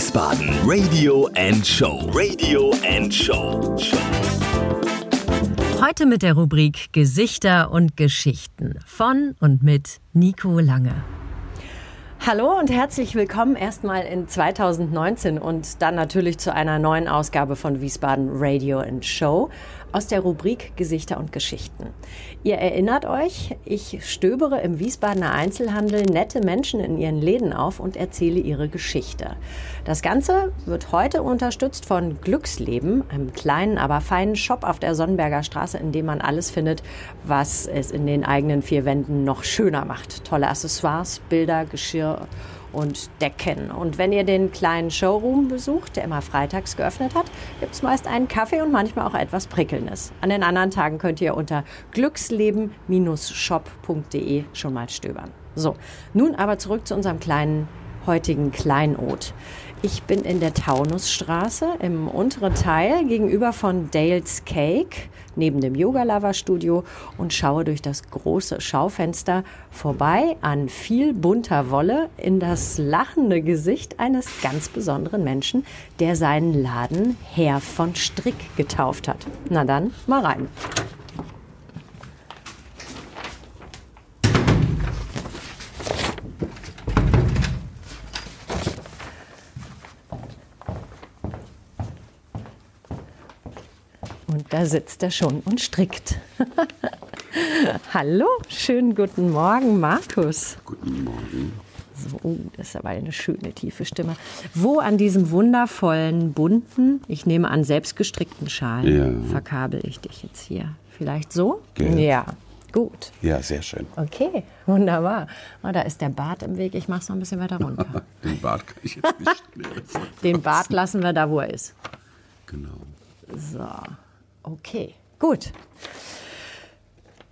Wiesbaden. Radio and Show. Radio and Show. Heute mit der Rubrik Gesichter und Geschichten von und mit Nico Lange. Hallo und herzlich willkommen erstmal in 2019 und dann natürlich zu einer neuen Ausgabe von Wiesbaden Radio and Show aus der Rubrik Gesichter und Geschichten. Ihr erinnert euch, ich stöbere im Wiesbadener Einzelhandel nette Menschen in ihren Läden auf und erzähle ihre Geschichte. Das Ganze wird heute unterstützt von Glücksleben, einem kleinen, aber feinen Shop auf der Sonnenberger Straße, in dem man alles findet, was es in den eigenen vier Wänden noch schöner macht. Tolle Accessoires, Bilder, Geschirr und Decken. Und wenn ihr den kleinen Showroom besucht, der immer freitags geöffnet hat, gibt es meist einen Kaffee und manchmal auch etwas Prickelndes. An den anderen Tagen könnt ihr unter glücksleben-shop.de schon mal stöbern. So, nun aber zurück zu unserem kleinen heutigen Kleinod. Ich bin in der Taunusstraße im unteren Teil gegenüber von Dale's Cake neben dem Yoga Lover Studio und schaue durch das große Schaufenster vorbei an viel bunter Wolle in das lachende Gesicht eines ganz besonderen Menschen, der seinen Laden Herr von Strick getauft hat. Na dann, mal rein. Da sitzt er schon und strickt. Hallo, schönen guten Morgen, Markus. Guten Morgen. So, oh, das ist aber eine schöne tiefe Stimme. Wo an diesem wundervollen, bunten, ich nehme an selbstgestrickten Schal, ja. verkabel ich dich jetzt hier? Vielleicht so? Gelb. Ja, gut. Ja, sehr schön. Okay, wunderbar. Oh, da ist der Bart im Weg. Ich mache es noch ein bisschen weiter runter. Den Bart kann ich jetzt nicht mehr. Den Bart lassen wir da, wo er ist. Genau. So. Okay, gut.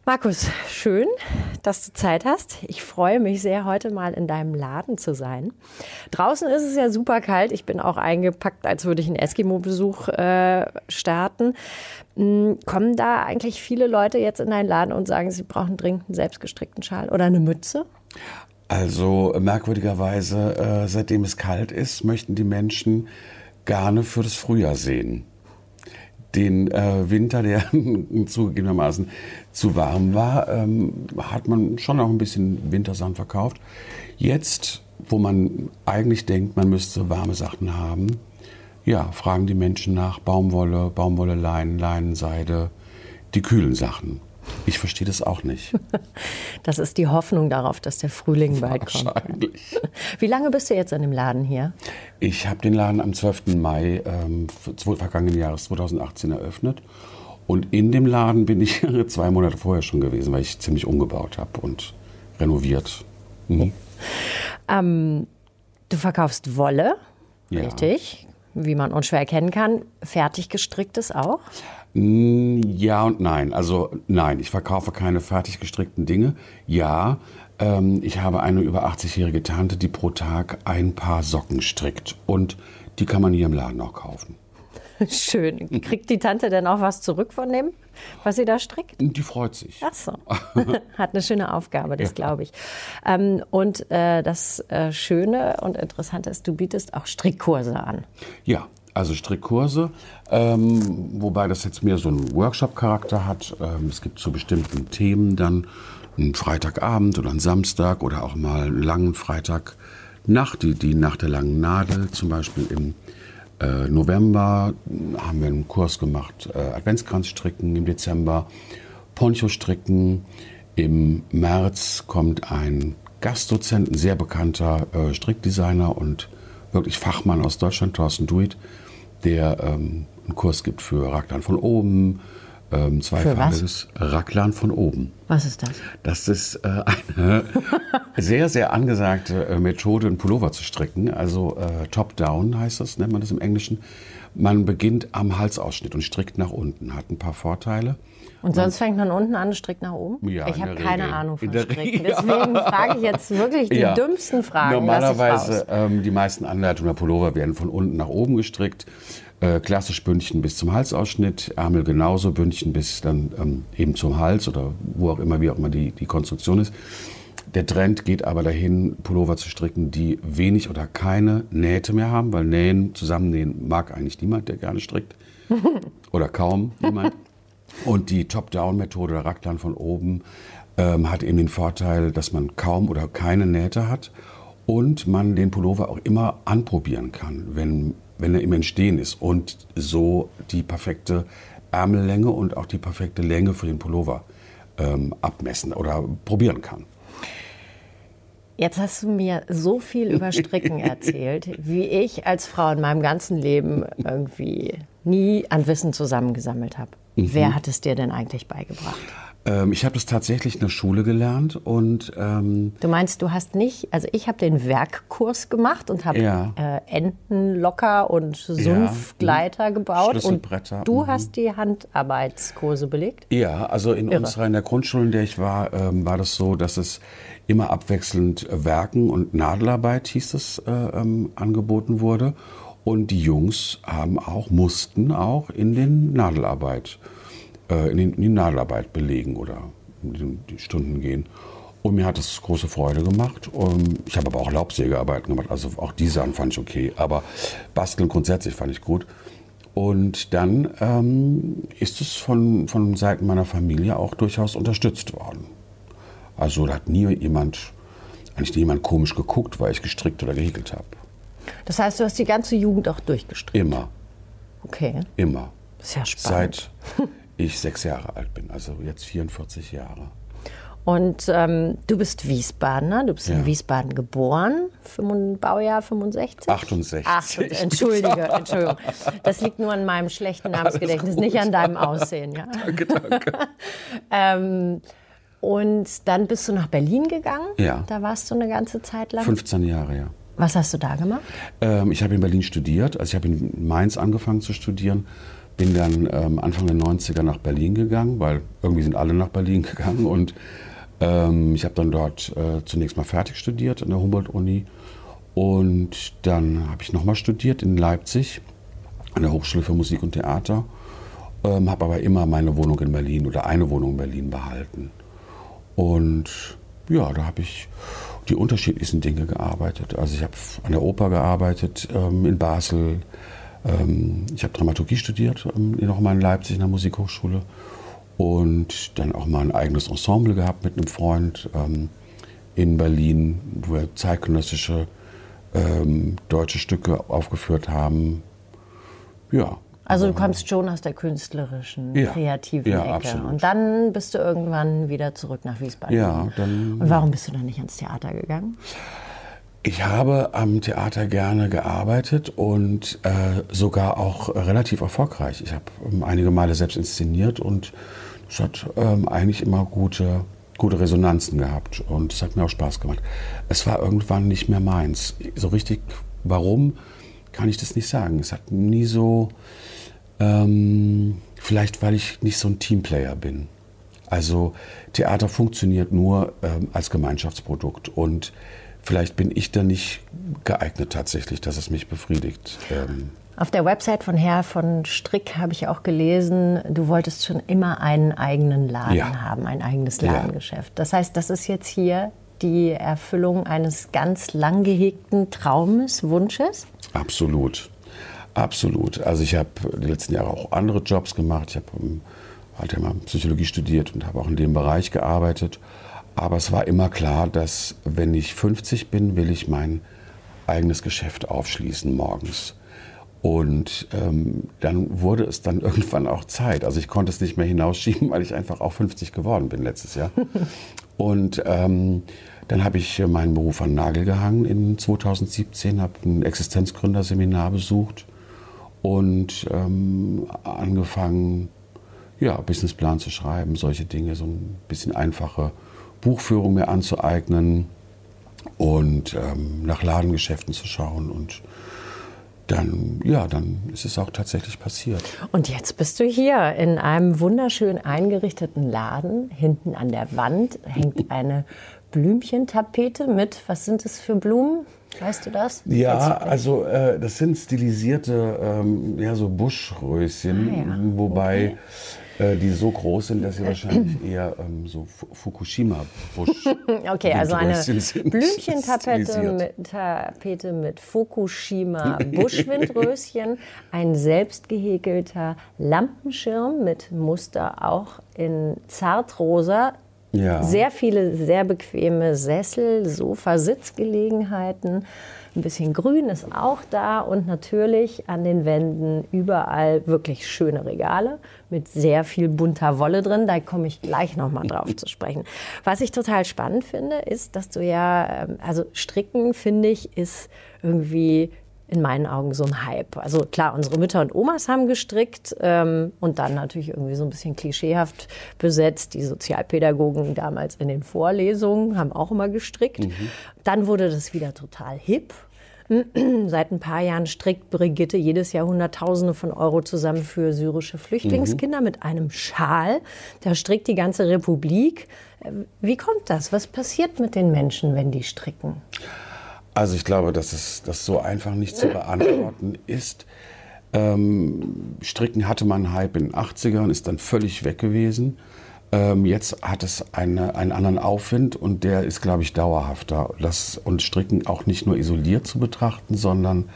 Markus, schön, dass du Zeit hast. Ich freue mich sehr, heute mal in deinem Laden zu sein. Draußen ist es ja super kalt. Ich bin auch eingepackt, als würde ich einen Eskimo-Besuch äh, starten. Hm, kommen da eigentlich viele Leute jetzt in deinen Laden und sagen, sie brauchen dringend einen selbstgestrickten Schal oder eine Mütze? Also merkwürdigerweise, äh, seitdem es kalt ist, möchten die Menschen gerne für das Frühjahr sehen den äh, Winter, der zugegebenermaßen zu warm war, ähm, hat man schon auch ein bisschen Wintersachen verkauft. Jetzt, wo man eigentlich denkt, man müsste warme Sachen haben, ja, fragen die Menschen nach Baumwolle, Baumwolle, Leinen, Leinenseide, die kühlen Sachen. Ich verstehe das auch nicht. Das ist die Hoffnung darauf, dass der Frühling bald kommt. Wahrscheinlich. Wie lange bist du jetzt in dem Laden hier? Ich habe den Laden am 12. Mai ähm, vergangenen Jahres 2018 eröffnet. Und in dem Laden bin ich zwei Monate vorher schon gewesen, weil ich ziemlich umgebaut habe und renoviert. Mhm. Ähm, du verkaufst Wolle, Ja. richtig? Wie man unschwer erkennen kann. Fertig gestricktes auch? Mm, Ja und nein. Also nein, ich verkaufe keine fertig gestrickten Dinge. Ja, ähm, ich habe eine über 80-jährige Tante, die pro Tag ein Paar Socken strickt. Und die kann man hier im Laden auch kaufen. Schön. Kriegt die Tante denn auch was zurück von dem, was sie da strickt? Die freut sich. Ach so. Hat eine schöne Aufgabe, das glaube ich. Ähm, und äh, das äh, Schöne und Interessante ist, du bietest auch Strickkurse an. Ja, also Strickkurse, ähm, wobei das jetzt mehr so einen Workshop-Charakter hat. Ähm, es gibt zu bestimmten Themen dann einen Freitagabend oder einen Samstag oder auch mal einen langen Freitagnacht, die, die Nacht der langen Nadel. Zum Beispiel im äh, November haben wir einen Kurs gemacht, äh, Adventskranzstricken, im Dezember Poncho-Stricken. Im März kommt ein Gastdozent, ein sehr bekannter äh, Strickdesigner und wirklich Fachmann aus Deutschland, Thorsten Duit, der ähm, einen Kurs gibt für Raglan von oben, ähm, zweifarbiges Raglan von oben. Was ist das? Das ist äh, eine sehr, sehr angesagte äh, Methode, einen Pullover zu stricken. Also äh, Top-Down heißt das, nennt man das im Englischen. Man beginnt am Halsausschnitt und strickt nach unten. Hat ein paar Vorteile. Und sonst fängt man unten an und strickt nach oben? Ja, ich habe keine Regel. Ahnung von Stricken. Deswegen frage ich jetzt wirklich die Ja. dümmsten Fragen. Normalerweise, ähm, die meisten Anleitungen der Pullover werden von unten nach oben gestrickt. Äh, klassisch Bündchen bis zum Halsausschnitt, Ärmel genauso, Bündchen bis dann ähm, eben zum Hals oder wo auch immer, wie auch immer die, die Konstruktion ist. Der Trend geht aber dahin, Pullover zu stricken, die wenig oder keine Nähte mehr haben, weil Nähen, zusammennähen mag eigentlich niemand, der gerne strickt. oder kaum niemand. Und die Top-Down-Methode, der Raglan von oben, ähm, hat eben den Vorteil, dass man kaum oder keine Nähte hat und man den Pullover auch immer anprobieren kann, wenn, wenn er im Entstehen ist und so die perfekte Ärmellänge und auch die perfekte Länge für den Pullover ähm, abmessen oder probieren kann. Jetzt hast du mir so viel über Stricken erzählt, wie ich als Frau in meinem ganzen Leben irgendwie nie an Wissen zusammengesammelt habe. Mhm. Wer hat es dir denn eigentlich beigebracht? Ähm, ich habe das tatsächlich in der Schule gelernt und ähm, Du meinst, du hast nicht, also ich habe den Werkkurs gemacht und habe ja. äh, Entenlocker und Sumpfgleiter ja. gebaut und du mhm. hast die Handarbeitskurse belegt? Ja, also in Irre. unserer in der Grundschule, in der ich war, ähm, war das so, dass es immer abwechselnd Werken und Nadelarbeit hieß es äh, ähm, angeboten wurde und die Jungs haben auch mussten auch in den Nadelarbeit äh, in, die Nadelarbeit belegen oder in die Stunden gehen. Und mir hat das große Freude gemacht. Und ich habe aber auch Laubsägearbeiten gemacht, also auch diese fand ich okay. Aber Basteln grundsätzlich fand ich gut. Und dann ähm, ist es von, von Seiten meiner Familie auch durchaus unterstützt worden. Also da hat nie jemand, eigentlich nie jemand komisch geguckt, weil ich gestrickt oder gehäkelt habe. Das heißt, du hast die ganze Jugend auch durchgestrickt? Immer. Okay. Immer. Ja spannend. Seit ich sechs Jahre alt bin, also jetzt 44 Jahre. Und ähm, du bist Wiesbadener, du bist ja. in Wiesbaden geboren, Baujahr 65? 68. Ach, entschuldige, Entschuldigung. Das liegt nur an meinem schlechten Namensgedächtnis, nicht an deinem Aussehen. Ja? Danke, danke. ähm, und dann bist du nach Berlin gegangen? Ja. Da warst du eine ganze Zeit lang? 15 Jahre, ja. Was hast du da gemacht? Ähm, ich habe in Berlin studiert, also ich habe in Mainz angefangen zu studieren bin dann ähm, Anfang der 90er nach Berlin gegangen, weil irgendwie sind alle nach Berlin gegangen. Und ähm, ich habe dann dort äh, zunächst mal fertig studiert an der Humboldt-Uni. Und dann habe ich nochmal studiert in Leipzig an der Hochschule für Musik und Theater. Ähm, habe aber immer meine Wohnung in Berlin oder eine Wohnung in Berlin behalten. Und ja, da habe ich die unterschiedlichsten Dinge gearbeitet. Also ich habe an der Oper gearbeitet, ähm, in Basel, ich habe Dramaturgie studiert, ähm, noch mal in Leipzig in der Musikhochschule. Und dann auch mal ein eigenes Ensemble gehabt mit einem Freund ähm, in Berlin, wo wir zeitgenössische ähm, deutsche Stücke aufgeführt haben. Ja. Also du kommst schon aus der künstlerischen, ja, kreativen ja, Ecke. Absolut. Und dann bist du irgendwann wieder zurück nach Wiesbaden. Ja, dann. Und warum bist du dann nicht ans Theater gegangen? Ich habe am Theater gerne gearbeitet und äh, sogar auch relativ erfolgreich. Ich habe ähm, einige Male selbst inszeniert und es hat ähm, eigentlich immer gute, gute Resonanzen gehabt und es hat mir auch Spaß gemacht. Es war irgendwann nicht mehr meins. So richtig, warum, kann ich das nicht sagen. Es hat nie so, ähm, vielleicht weil ich nicht so ein Teamplayer bin. Also Theater funktioniert nur ähm, als Gemeinschaftsprodukt und vielleicht bin ich da nicht geeignet tatsächlich, dass es mich befriedigt. Ähm auf der Website von Herr von Strick habe ich auch gelesen, du wolltest schon immer einen eigenen Laden ja. haben, ein eigenes Ladengeschäft. Das heißt, das ist jetzt hier die Erfüllung eines ganz lang gehegten Traumes, Wunsches? Absolut. Absolut. Also ich habe die letzten Jahre auch andere Jobs gemacht. Ich habe halt ja mal Psychologie studiert und habe auch in dem Bereich gearbeitet. Aber es war immer klar, dass wenn ich 50 bin, will ich mein eigenes Geschäft aufschließen morgens. Und ähm, dann wurde es dann irgendwann auch Zeit. Also ich konnte es nicht mehr hinausschieben, weil ich einfach auch 50 geworden bin letztes Jahr. Und ähm, dann habe ich meinen Beruf an Nagel gehangen in 2017, habe ein Existenzgründerseminar besucht und ähm, angefangen, ja, Businessplan zu schreiben, solche Dinge, so ein bisschen einfache Buchführung mir anzueignen und ähm, nach Ladengeschäften zu schauen und dann, ja, dann ist es auch tatsächlich passiert. Und jetzt bist du hier in einem wunderschön eingerichteten Laden. Hinten an der Wand hängt eine Blümchentapete mit, was sind es für Blumen? Weißt du das? Ja, also äh, das sind stilisierte, ähm, ja, so Buschröschen, ah, ja. wobei okay. Äh, die so groß sind, dass sie wahrscheinlich eher ähm, so Fukushima-Busch. okay, also eine Blümchentapete mit, Tapete mit Fukushima-Buschwindröschen, ein selbst gehäkelter Lampenschirm mit Muster auch in Zartrosa, ja. Sehr viele sehr bequeme Sessel, Sofa, Sitzgelegenheiten. Ein bisschen Grün ist auch da und natürlich an den Wänden überall wirklich schöne Regale mit sehr viel bunter Wolle drin. Da komme ich gleich nochmal drauf zu sprechen. Was ich total spannend finde, ist, dass du ja, ähm, also Stricken finde ich, ist irgendwie in meinen Augen so ein Hype. Also klar, unsere Mütter und Omas haben gestrickt ähm, und dann natürlich irgendwie so ein bisschen klischeehaft besetzt. Die Sozialpädagogen damals in den Vorlesungen haben auch immer gestrickt. Mhm. Dann wurde das wieder total hip. Seit ein paar Jahren strickt Brigitte jedes Jahr Hunderttausende von Euro zusammen für syrische Flüchtlingskinder mhm. mit einem Schal. Da strickt die ganze Republik. Äh, wie kommt das? Was passiert mit den Menschen, wenn die stricken? Also ich glaube, dass es das so einfach nicht zu beantworten ist. Ähm, Stricken hatte man Hype in den 80ern, ist dann völlig weg gewesen. Ähm, jetzt hat es eine, einen anderen Aufwind und der ist, glaube ich, dauerhafter. Das, und Stricken auch nicht nur isoliert zu betrachten, sondern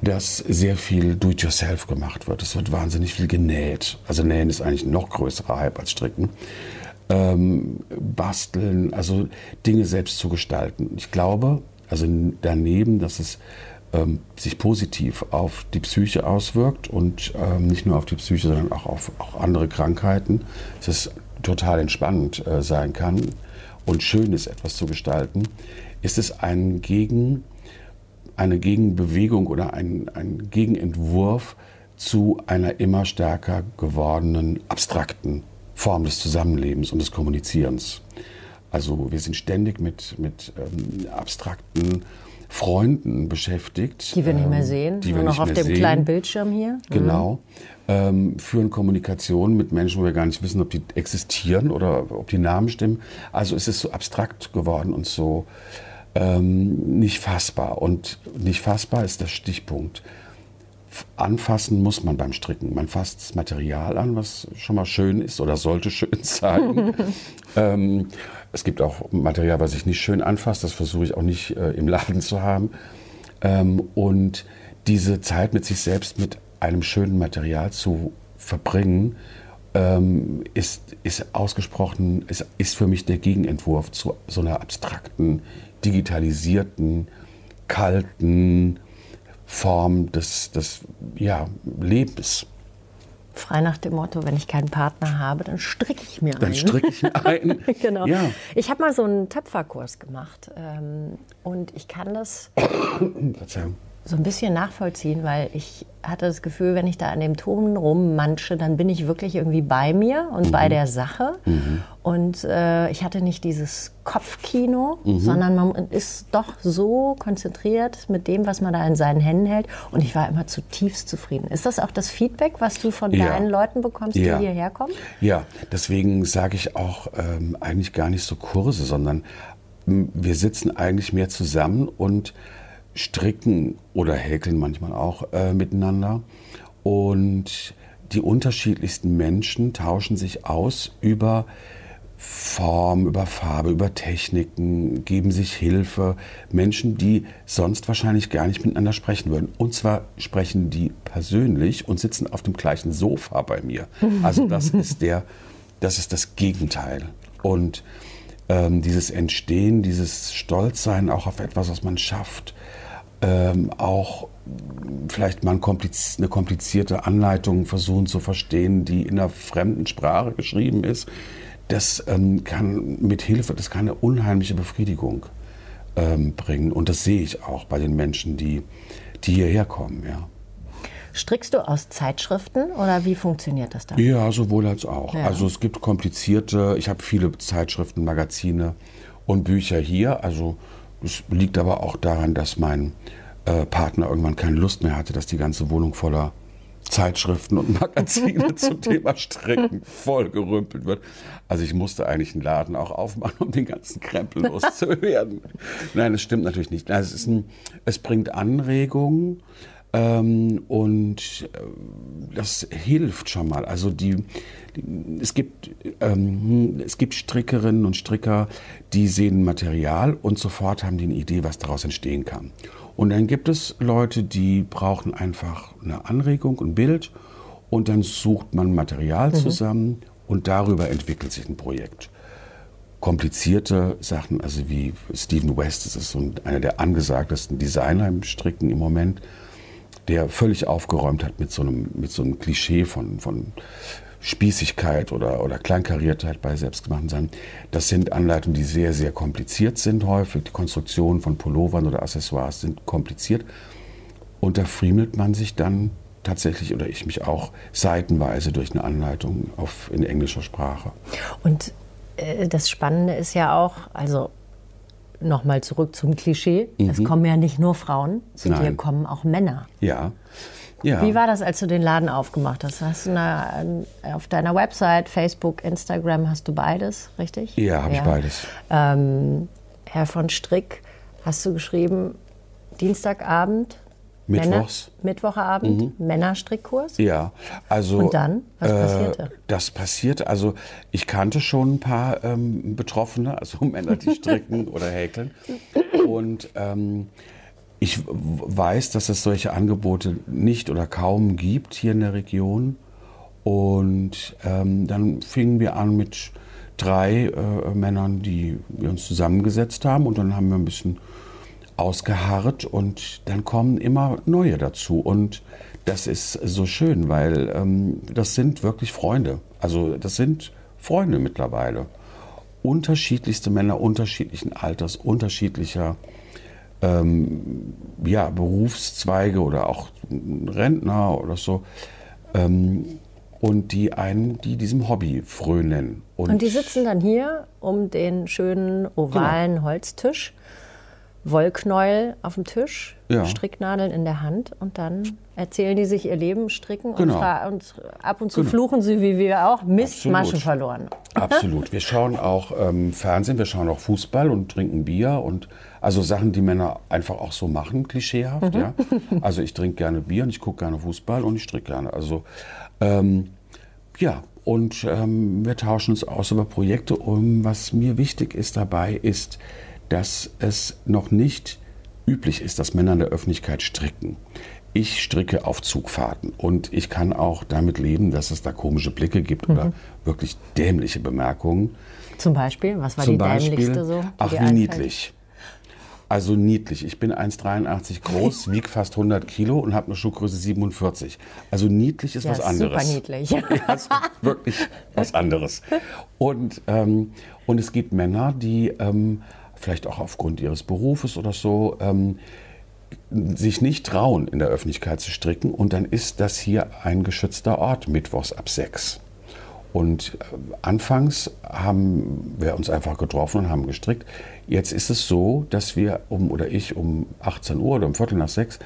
dass sehr viel Do-it-yourself gemacht wird. Es wird wahnsinnig viel genäht. Also Nähen ist eigentlich ein noch größerer Hype als Stricken. Ähm, basteln, also Dinge selbst zu gestalten. Ich glaube, also daneben, dass es ähm, sich positiv auf die Psyche auswirkt und ähm, nicht nur auf die Psyche, sondern auch auf auch andere Krankheiten, dass es total entspannend äh, sein kann und schön ist, etwas zu gestalten, ist es ein Gegen, eine Gegenbewegung oder ein, ein Gegenentwurf zu einer immer stärker gewordenen abstrakten Form des Zusammenlebens und des Kommunizierens. Also wir sind ständig mit, mit ähm, abstrakten Freunden beschäftigt. Die wir nicht mehr ähm, sehen, die wir noch auf dem sehen. kleinen Bildschirm hier. Mhm. Genau. Ähm, führen Kommunikation mit Menschen, wo wir gar nicht wissen, ob die existieren oder ob die Namen stimmen. Also es ist so abstrakt geworden und so ähm, nicht fassbar. Und nicht fassbar ist der Stichpunkt. Anfassen muss man beim Stricken. Man fasst das Material an, was schon mal schön ist oder sollte schön sein. ähm, es gibt auch Material, was ich nicht schön anfasst. Das versuche ich auch nicht äh, im Laden zu haben. Ähm, und diese Zeit mit sich selbst mit einem schönen Material zu verbringen, ähm, ist, ist ausgesprochen, ist, ist für mich der Gegenentwurf zu so einer abstrakten, digitalisierten, kalten Form des, des ja, Lebens. Frei nach dem Motto, wenn ich keinen Partner habe, dann stricke ich mir einen. Dann stricke ich mir einen. genau. Ja. Ich habe mal so einen Töpferkurs gemacht ähm, und ich kann das. Verzeihung so ein bisschen nachvollziehen, weil ich hatte das Gefühl, wenn ich da an dem Ton rummansche, dann bin ich wirklich irgendwie bei mir und mhm. bei der Sache. Mhm. Und äh, ich hatte nicht dieses Kopfkino, mhm. sondern man ist doch so konzentriert mit dem, was man da in seinen Händen hält. Und ich war immer zutiefst zufrieden. Ist das auch das Feedback, was du von ja. deinen Leuten bekommst, ja. die hierher kommen? Ja, deswegen sage ich auch ähm, eigentlich gar nicht so Kurse, sondern wir sitzen eigentlich mehr zusammen und stricken oder häkeln manchmal auch äh, miteinander. Und die unterschiedlichsten Menschen tauschen sich aus über Form, über Farbe, über Techniken, geben sich Hilfe. Menschen, die sonst wahrscheinlich gar nicht miteinander sprechen würden. Und zwar sprechen die persönlich und sitzen auf dem gleichen Sofa bei mir. Also das ist der, das ist das Gegenteil. Und ähm, dieses Entstehen, dieses Stolzsein auch auf etwas, was man schafft, ähm, auch vielleicht mal eine komplizierte Anleitung versuchen zu verstehen, die in einer fremden Sprache geschrieben ist. Das ähm, kann mit Hilfe, das kann eine unheimliche Befriedigung ähm, bringen. Und das sehe ich auch bei den Menschen, die, die hierher kommen. Ja. Strickst du aus Zeitschriften oder wie funktioniert das dann? Ja, sowohl als auch. Ja. Also es gibt komplizierte, ich habe viele Zeitschriften, Magazine und Bücher hier. Also es liegt aber auch daran, dass mein äh, Partner irgendwann keine Lust mehr hatte, dass die ganze Wohnung voller Zeitschriften und Magazine zum Thema Stricken vollgerümpelt wird. Also ich musste eigentlich einen Laden auch aufmachen, um den ganzen Krempel loszuwerden. Nein, das stimmt natürlich nicht. Also es, ein, es bringt Anregungen. Ähm, und äh, das hilft schon mal. Also die, die es, gibt, ähm, es gibt Strickerinnen und Stricker, die sehen Material und sofort haben die eine Idee, was daraus entstehen kann. Und dann gibt es Leute, die brauchen einfach eine Anregung, ein Bild und dann sucht man Material mhm. zusammen und darüber entwickelt sich ein Projekt komplizierte Sachen, also wie Stephen West, das ist so einer der angesagtesten Designer im Stricken im Moment, der völlig aufgeräumt hat mit so einem, mit so einem Klischee von, von Spießigkeit oder, oder Kleinkariertheit bei selbstgemachten Sachen. Das sind Anleitungen, die sehr, sehr kompliziert sind häufig. Die Konstruktion von Pullovern oder Accessoires sind kompliziert. Und da friemelt man sich dann tatsächlich, oder ich mich auch, seitenweise durch eine Anleitung auf, in englischer Sprache. Und äh, das Spannende ist ja auch, also nochmal zurück zum Klischee. Mhm. Es kommen ja nicht nur Frauen, zu Nein. dir kommen auch Männer. Ja. ja. Wie war das, als du den Laden aufgemacht hast? Hast du eine, auf deiner Website, Facebook, Instagram, hast du beides, richtig? Ja, habe ja. ich beides. Ähm, Herr von Strick, hast du geschrieben, Dienstagabend, Mittwochs. Männer, Mittwochabend, mhm. Männerstrickkurs? Ja, also. Und dann? Was äh, passierte? Das passierte, also ich kannte schon ein paar ähm, Betroffene, also Männer, die stricken oder häkeln. Und ähm, ich weiß, dass es solche Angebote nicht oder kaum gibt hier in der Region. Und ähm, dann fingen wir an mit drei äh, Männern, die wir uns zusammengesetzt haben. Und dann haben wir ein bisschen ausgeharrt und dann kommen immer neue dazu. Und das ist so schön, weil ähm, das sind wirklich Freunde. Also das sind Freunde mittlerweile. Unterschiedlichste Männer, unterschiedlichen Alters, unterschiedlicher ähm, ja, Berufszweige oder auch Rentner oder so. Ähm, und die einen, die diesem Hobby frönen. Und, und, die sitzen dann hier um den schönen ovalen genau. Holztisch Wollknäuel auf dem Tisch, ja. Stricknadeln in der Hand und dann erzählen die sich ihr Leben, stricken genau. und, und, ab und zu genau. fluchen sie, wie wir auch, Mist, Absolut. Masche verloren. Absolut. Wir schauen auch ähm, Fernsehen, wir schauen auch Fußball und trinken Bier und also Sachen, die Männer einfach auch so machen, klischeehaft. Mhm. Ja. Also ich trinke gerne Bier und ich gucke gerne Fußball und ich stricke gerne. Also ähm, ja, und ähm, wir tauschen uns aus über Projekte. Und was mir wichtig ist dabei, ist, dass es noch nicht üblich ist, dass Männer in der Öffentlichkeit stricken. Ich stricke auf Zugfahrten und ich kann auch damit leben, dass es da komische Blicke gibt mhm. oder wirklich dämliche Bemerkungen. Zum Beispiel? Was war Zum die Beispiel, dämlichste so? Ach, wie niedlich. Also niedlich. Ich bin 1,83 groß, wiege fast 100 Kilo und habe eine Schuhgröße 47. Also niedlich ist ja, was anderes. Super niedlich. Ja, wirklich was anderes. Und, ähm, und es gibt Männer, die ähm, vielleicht auch aufgrund ihres Berufes oder so, ähm, sich nicht trauen, in der Öffentlichkeit zu stricken. Und dann ist das hier ein geschützter Ort, mittwochs ab sechs. Und äh, anfangs haben wir uns einfach getroffen und haben gestrickt. Jetzt ist es so, dass wir um oder ich um 18 Uhr oder um Viertel nach sechs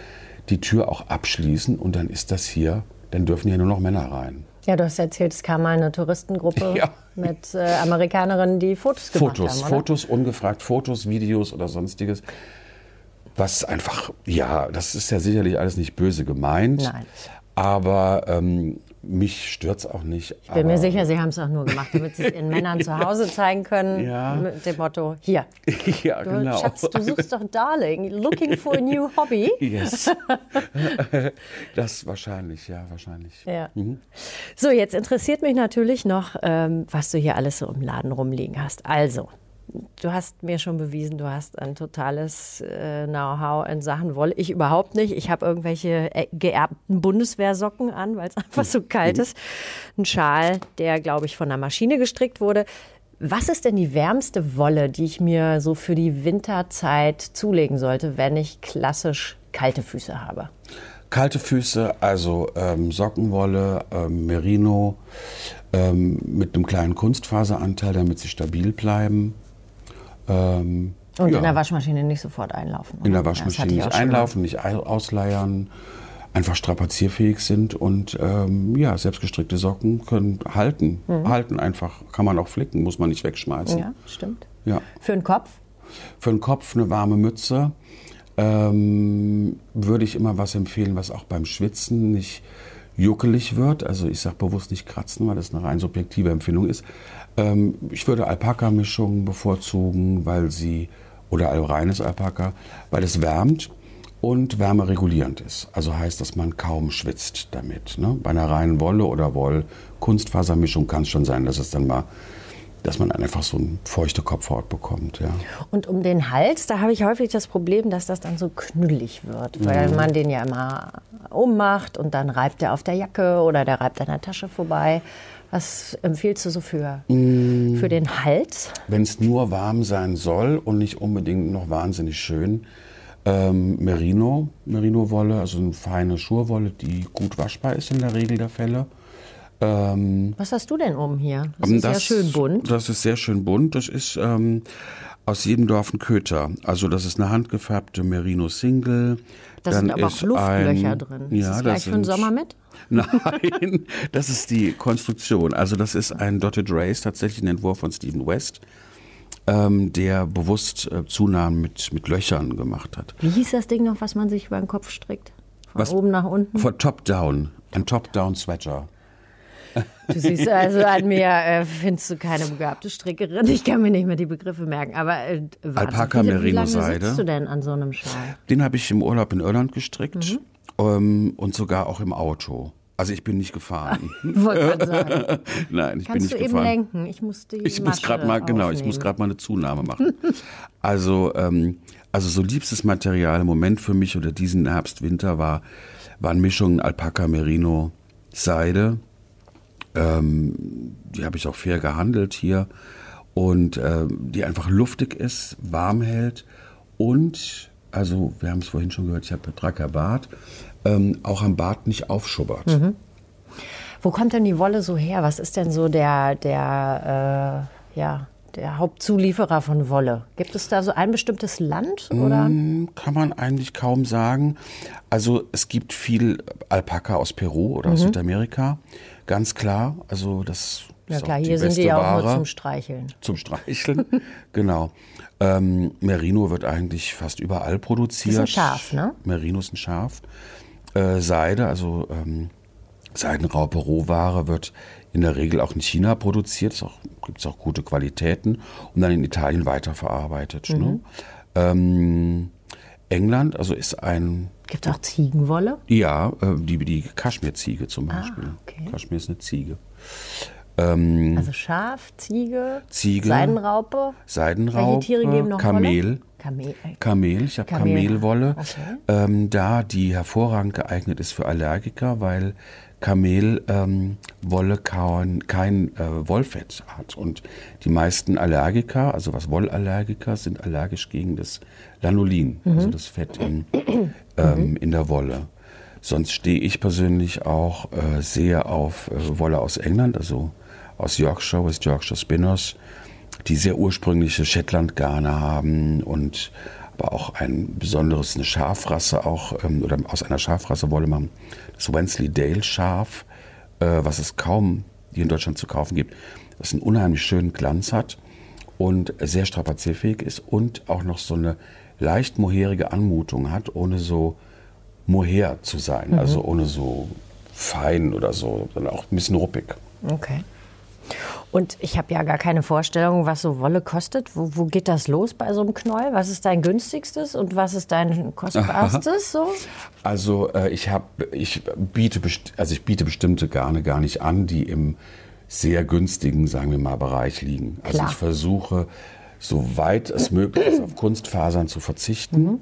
die Tür auch abschließen und dann ist das hier, dann dürfen hier nur noch Männer rein. Ja, du hast erzählt, es kam mal eine Touristengruppe ja. mit äh, Amerikanerinnen, die Fotos gemacht Fotos, haben. Fotos, Fotos, ungefragt Fotos, Videos oder sonstiges. Was einfach, ja, das ist ja sicherlich alles nicht böse gemeint. Nein. Aber ähm, mich stört es auch nicht. Ich bin mir sicher, Sie haben es auch nur gemacht, damit Sie es Ihren Männern zu Hause zeigen können. Ja. Mit dem Motto: Hier. ja, du, genau. Schatz, du suchst doch Darling. Looking for a new hobby. Yes. das wahrscheinlich, ja, wahrscheinlich. Ja. Mhm. So, jetzt interessiert mich natürlich noch, ähm, was du hier alles so im Laden rumliegen hast. Also, du hast mir schon bewiesen, du hast ein totales äh, Know-how in Sachen Wolle. Ich überhaupt nicht. Ich habe irgendwelche äh, geerbten Bundeswehrsocken an, weil es einfach so kalt ist. Ein Schal, der, glaube ich, von der Maschine gestrickt wurde. Was ist denn die wärmste Wolle, die ich mir so für die Winterzeit zulegen sollte, wenn ich klassisch kalte Füße habe? Kalte Füße, also ähm, Sockenwolle, ähm, Merino ähm, mit einem kleinen Kunstfaseranteil, damit sie stabil bleiben. Ähm, und ja. in der Waschmaschine nicht sofort einlaufen. Oder? In der Waschmaschine nicht einlaufen, nicht ausleiern, einfach strapazierfähig sind und ähm, ja, selbstgestrickte Socken können halten. Mhm. Halten einfach, kann man auch flicken, muss man nicht wegschmeißen. Ja, stimmt. Ja. Für den Kopf? Für den Kopf eine warme Mütze. ähm, würde ich immer was empfehlen, was auch beim Schwitzen nicht juckelig wird. Also ich sage bewusst nicht kratzen, weil das eine rein subjektive Empfindung ist. Ähm, ich würde Alpaka-Mischungen bevorzugen, weil sie, oder reines Alpaka, weil es wärmt und wärmeregulierend ist. Also heißt, dass man kaum schwitzt damit. Ne? Bei einer reinen Wolle oder Woll-Kunstfasermischung kann es schon sein, dass es dann mal dass man einfach so eine feuchte Kopfhaut bekommt. Ja. Und um den Hals, da habe ich häufig das Problem, dass das dann so knüllig wird, weil mhm. man den ja immer ummacht und dann reibt er auf der Jacke oder der reibt an der Tasche vorbei. Was empfiehlst du so für, mhm. für den Hals? Wenn es nur warm sein soll und nicht unbedingt noch wahnsinnig schön, ähm, Merino, Merino-Wolle, also eine feine Schurwolle, die gut waschbar ist in der Regel der Fälle. Ähm, Was hast du denn oben hier? Das ist das, sehr schön bunt. Das ist sehr schön bunt. Das ist ähm, aus jedem Dorf ein Köter. Also das ist eine handgefärbte Merino Single. Da sind aber auch Luftlöcher ein, drin. Ist ja, das gleich das für den Sommer mit? Nein, das ist die Konstruktion. Also das ist ein Dotted Race, tatsächlich ein Entwurf von Stephen West. Ähm, der bewusst äh, Zunahmen mit, mit Löchern gemacht hat. Wie hieß das Ding noch, was man sich über den Kopf strickt? Von was, oben nach unten? Von Top-Down. Ein Top-Down-Sweater. Du siehst also an mir, äh, findest du keine begabte Strickerin. Ich kann mir nicht mehr die Begriffe merken. Aber äh, Alpaka Merino Seide. Wie lange du denn an so einem Schal? Den habe ich im Urlaub in Irland gestrickt mhm. ähm, und sogar auch im Auto. Also ich bin nicht gefahren. Wollte sagen. Nein, ich Kannst bin nicht du gefahren. eben lenken? Ich muss die Ich muss gerade mal genau, ich muss gerade mal eine Zunahme machen. also ähm, also so liebstes Material im Moment für mich oder diesen Herbst Winter war waren Mischungen Alpaka Merino Seide ähm, die habe ich auch fair gehandelt hier und äh, die einfach luftig ist, warm hält und, also wir haben es vorhin schon gehört, ich habe Dracker Bart, ähm, auch am Bart nicht aufschubbert. Mhm. Wo kommt denn die Wolle so her? Was ist denn so der, der, äh, ja, der Hauptzulieferer von Wolle? Gibt es da so ein bestimmtes Land? Oder? Mm, kann man eigentlich kaum sagen. Also es gibt viel Alpaka aus Peru oder mhm. aus Südamerika. Ganz klar, also das ja klar, hier sind die ja auch nur zum Streicheln. Zum Streicheln, genau. Ähm, Merino wird eigentlich fast überall produziert. Das ist ein Schaf, ne? Merino ist ein Schaf. Äh, Seide, also ähm, Seidenraupe Rohware wird in der Regel auch in China produziert. Es gibt auch gute Qualitäten und dann in Italien weiterverarbeitet. Ne? Mhm. Ne? Ähm, England, also ist ein Gibt es auch Ziegenwolle? Ja, äh, die, die Kaschmirziege zum ah, Beispiel. Ah, okay. Kaschmir ist eine Ziege. Ähm, also Schaf, Ziege, Ziege, Seidenraupe. Seidenraupe. Welche Tiere geben noch Kamel. Wolle? Kamel. Äh, Kamel, ich habe Kamel. Kamelwolle. Okay. Ähm, da die hervorragend geeignet ist für Allergiker, weil Kamelwolle ähm, kein, kein äh, Wollfett hat. Und die meisten Allergiker, also was Wollallergiker, sind allergisch gegen das Lanolin, mhm. also das Fett in, ähm, mhm. in der Wolle. Sonst stehe ich persönlich auch äh, sehr auf äh, Wolle aus England, also aus Yorkshire, West Yorkshire Spinners, die sehr ursprüngliche Shetland-Garne haben und aber auch ein besonderes, eine Schafrasse auch, ähm, oder aus einer Schafrasse Wolle machen, das Wensleydale-Schaf, äh, was es kaum hier in Deutschland zu kaufen gibt, das einen unheimlich schönen Glanz hat und sehr strapazierfähig ist und auch noch so eine leicht moherige Anmutung hat, ohne so moher zu sein, mhm. also ohne so fein oder so, sondern auch ein bisschen ruppig. Okay. Und ich habe ja gar keine Vorstellung, was so Wolle kostet. Wo, wo, geht das los bei so einem Knäuel? Was ist dein günstigstes und was ist dein kostbarstes? So? Also äh, ich habe, ich biete, also ich biete bestimmte Garne gar nicht an, die im sehr günstigen, sagen wir mal, Bereich liegen. Also Klar. ich versuche, soweit es möglich ist, auf Kunstfasern zu verzichten. Mhm.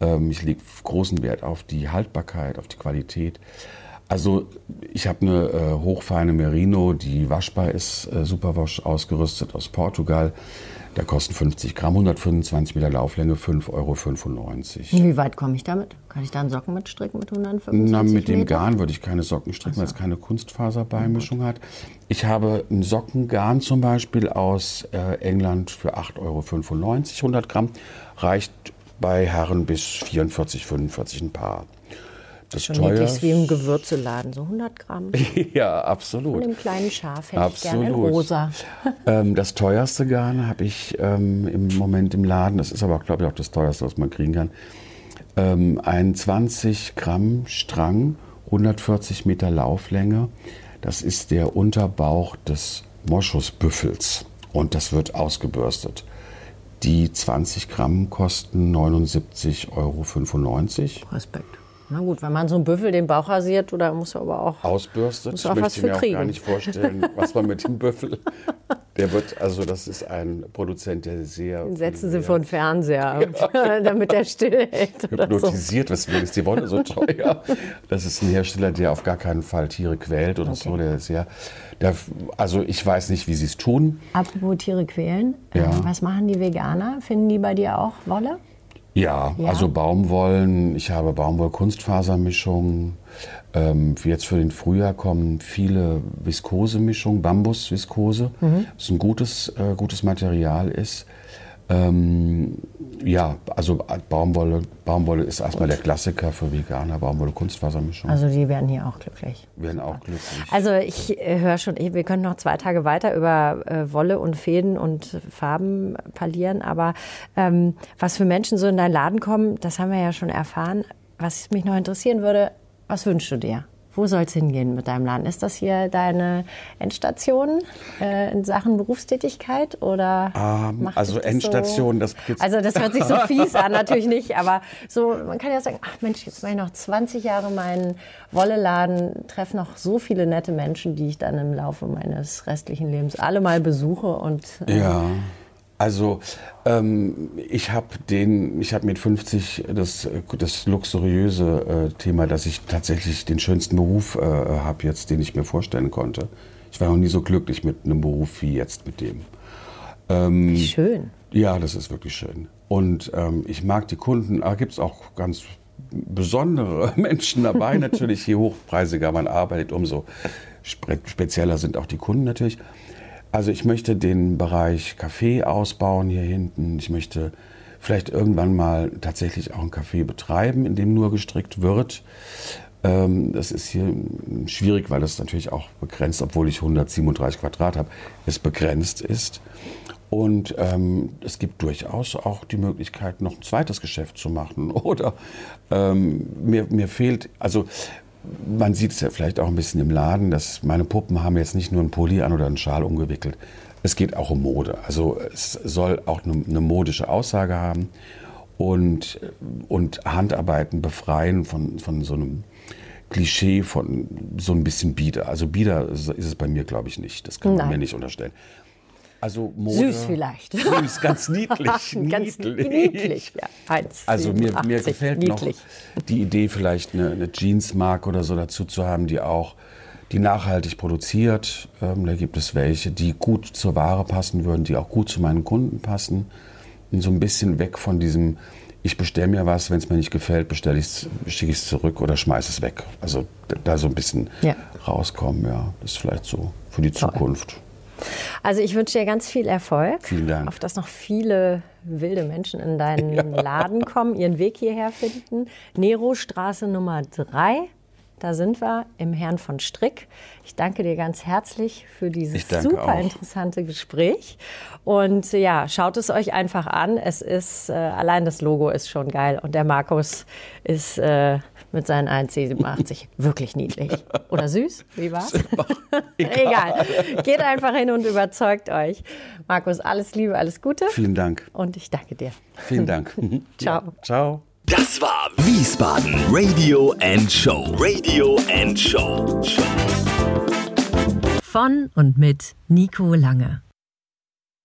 Ähm, ich lege großen Wert auf die Haltbarkeit, auf die Qualität. Also ich habe eine äh, hochfeine Merino, die waschbar ist, äh, Superwash ausgerüstet aus Portugal. Da kosten 50 Gramm, 125 Meter Lauflänge, 5,95 Euro. Wie weit komme ich damit? Kann ich da einen Socken mitstricken mit 125 Na, mit dem Garn würde ich keine Socken stricken, so. weil es keine Kunstfaserbeimischung hat. Ich habe ein Sockengarn zum Beispiel aus äh, England für 8,95 Euro, 100 Gramm. Reicht bei Herren bis 44, 45 ein Paar. Das Schon teuer. niedlich wie im Gewürzeladen, so 100 Gramm. ja, absolut. Von dem kleinen Schaf hätte absolut. ich gerne in rosa. ähm, das teuerste Garn habe ich ähm, im Moment im Laden, das ist aber, glaube ich, auch das teuerste, was man kriegen kann, ähm, ein 20 Gramm Strang, 140 Meter Lauflänge. Das ist der Unterbauch des Moschusbüffels und das wird ausgebürstet. Die 20 Gramm kosten 79,95 Euro. Respekt. Na gut, wenn man so einen Büffel den Bauch rasiert, oder muss er aber auch ausbürstet. Muss ich auch was möchte für mir kriegen. auch gar nicht vorstellen, was man mit dem Büffel. Der wird, also das ist ein Produzent, der sehr. Den setzen Sie vor den Fernseher, damit er stillhält. Oder so. hypnotisiert, deswegen ist die Wolle so teuer. Das ist ein Hersteller, der auf gar keinen Fall Tiere quält oder so. Der ist sehr, der, also ich weiß nicht, wie sie es tun. Apropos Tiere quälen, Ja. äh, was machen die Veganer? Finden die bei dir auch Wolle? Ja, Ja? also Baumwollen, ich habe Baumwoll-Kunstfasermischungen. Ähm, jetzt für den Frühjahr kommen viele Viskosemischungen, Bambus-Viskose, was ein gutes, äh, gutes Material ist. Ähm, ja, also Baumwolle, Baumwolle ist erstmal der Klassiker für Veganer, Baumwolle-Kunstfasermischung. Also die werden hier auch glücklich. werden auch glücklich. Also ich äh, höre schon, wir können noch zwei Tage weiter über äh, Wolle und Fäden und Farben parlieren, aber ähm, was für Menschen so in deinen Laden kommen, das haben wir ja schon erfahren. Was mich noch interessieren würde, was wünschst du dir? Wo soll es hingehen mit deinem Laden? Ist das hier deine Endstation äh, in Sachen Berufstätigkeit oder? Ähm, macht also das Endstation, so, das gibt's- Also das hört sich so fies an, natürlich nicht, aber so, man kann ja sagen, ach Mensch, jetzt mache ich noch 20 Jahre meinen Wolleladen, treffe noch so viele nette Menschen, die ich dann im Laufe meines restlichen Lebens alle mal besuche und äh, Ja, also ähm, ich habe den, ich habe mit 50 das, das luxuriöse äh, Thema, dass ich tatsächlich den schönsten Beruf äh, habe jetzt, den ich mir vorstellen konnte. Ich war noch nie so glücklich mit einem Beruf wie jetzt mit dem. Ähm, schön. Ja, das ist wirklich schön. Und ähm, ich mag die Kunden, da gibt es auch ganz besondere Menschen dabei. natürlich, je hochpreisiger man arbeitet, umso spe spezieller sind auch die Kunden natürlich. Also ich möchte den Bereich Kaffee ausbauen hier hinten. Ich möchte vielleicht irgendwann mal tatsächlich auch ein Café betreiben, in dem nur gestrickt wird. Ähm, das ist hier schwierig, weil das natürlich auch begrenzt, obwohl ich 137 Quadrat habe, es begrenzt ist. Und ähm, es gibt durchaus auch die Möglichkeit, noch ein zweites Geschäft zu machen. Oder ähm, mir, mir fehlt, also man sieht es ja vielleicht auch ein bisschen im Laden, dass meine Puppen haben jetzt nicht nur einen Pulli an oder einen Schal umgewickelt. Es geht auch um Mode. Also es soll auch eine, eine modische Aussage haben und, und Handarbeiten befreien von, von so einem Klischee von so ein bisschen Bieder. Also Bieder ist es bei mir, glaube ich, nicht. Das kann man Nein. mir nicht unterstellen. Also Mode, Süß vielleicht. Süß, ganz niedlich. Ganz niedlich, ja. Eins, Also mir, mir 87, gefällt niedlich. noch die Idee, vielleicht eine, eine Jeansmarke oder so dazu zu haben, die auch die nachhaltig produziert. Ähm, da gibt es welche, die gut zur Ware passen würden, die auch gut zu meinen Kunden passen. Und so ein bisschen weg von diesem, ich bestelle mir was, wenn es mir nicht gefällt, bestelle ich's, schicke ich es zurück oder schmeiße es weg. Also da- so ein bisschen Ja. rauskommen, ja. Das ist vielleicht so für die Zukunft. Also ich wünsche dir ganz viel Erfolg. Vielen Dank. Auf dass noch viele wilde Menschen in deinen Laden kommen, ihren Weg hierher finden. Nero-Straße Nummer 3. Da sind wir im Herrn von Strick. Ich danke dir ganz herzlich für dieses super auch. interessante Gespräch. Und ja, schaut es euch einfach an. Es ist, äh, allein das Logo ist schon geil. Und der Markus ist äh, mit seinen 1,87 wirklich niedlich. Oder süß? Wie war's? Egal. Geht einfach hin und überzeugt euch. Markus, alles Liebe, alles Gute. Vielen Dank. Und ich danke dir. Vielen Dank. Ciao. Ja, ciao. Das war Wiesbaden Radio and Show. Radio and Show. Von und mit Nico Lange.